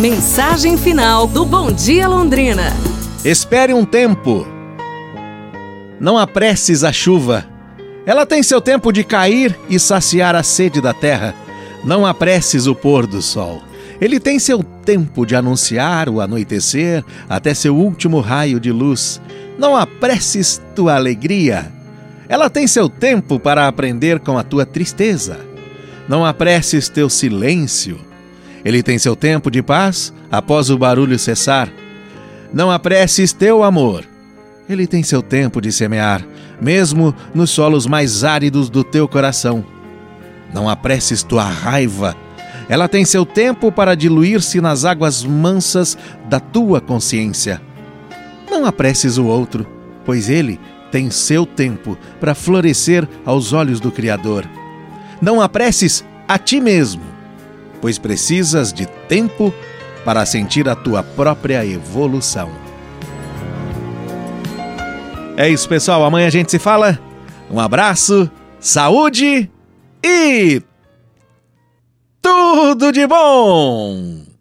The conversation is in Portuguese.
Mensagem final do Bom Dia Londrina. Espere um tempo. Não apresses a chuva. Ela tem seu tempo de cair e saciar a sede da terra. Não apresses o pôr do sol. Ele tem seu tempo de anunciar o anoitecer até seu último raio de luz. Não apresses tua alegria. Ela tem seu tempo para aprender com a tua tristeza. Não apresses teu silêncio. Ele tem seu tempo de paz após o barulho cessar. Não apresses teu amor. Ele tem seu tempo de semear, mesmo nos solos mais áridos do teu coração. Não apresses tua raiva. Ela tem seu tempo para diluir-se nas águas mansas da tua consciência. Não apresses o outro, pois ele tem seu tempo para florescer aos olhos do Criador. Não apresses a ti mesmo, pois precisas de tempo para sentir a tua própria evolução. É isso, pessoal. Amanhã a gente se fala. Um abraço, saúde e tudo de bom!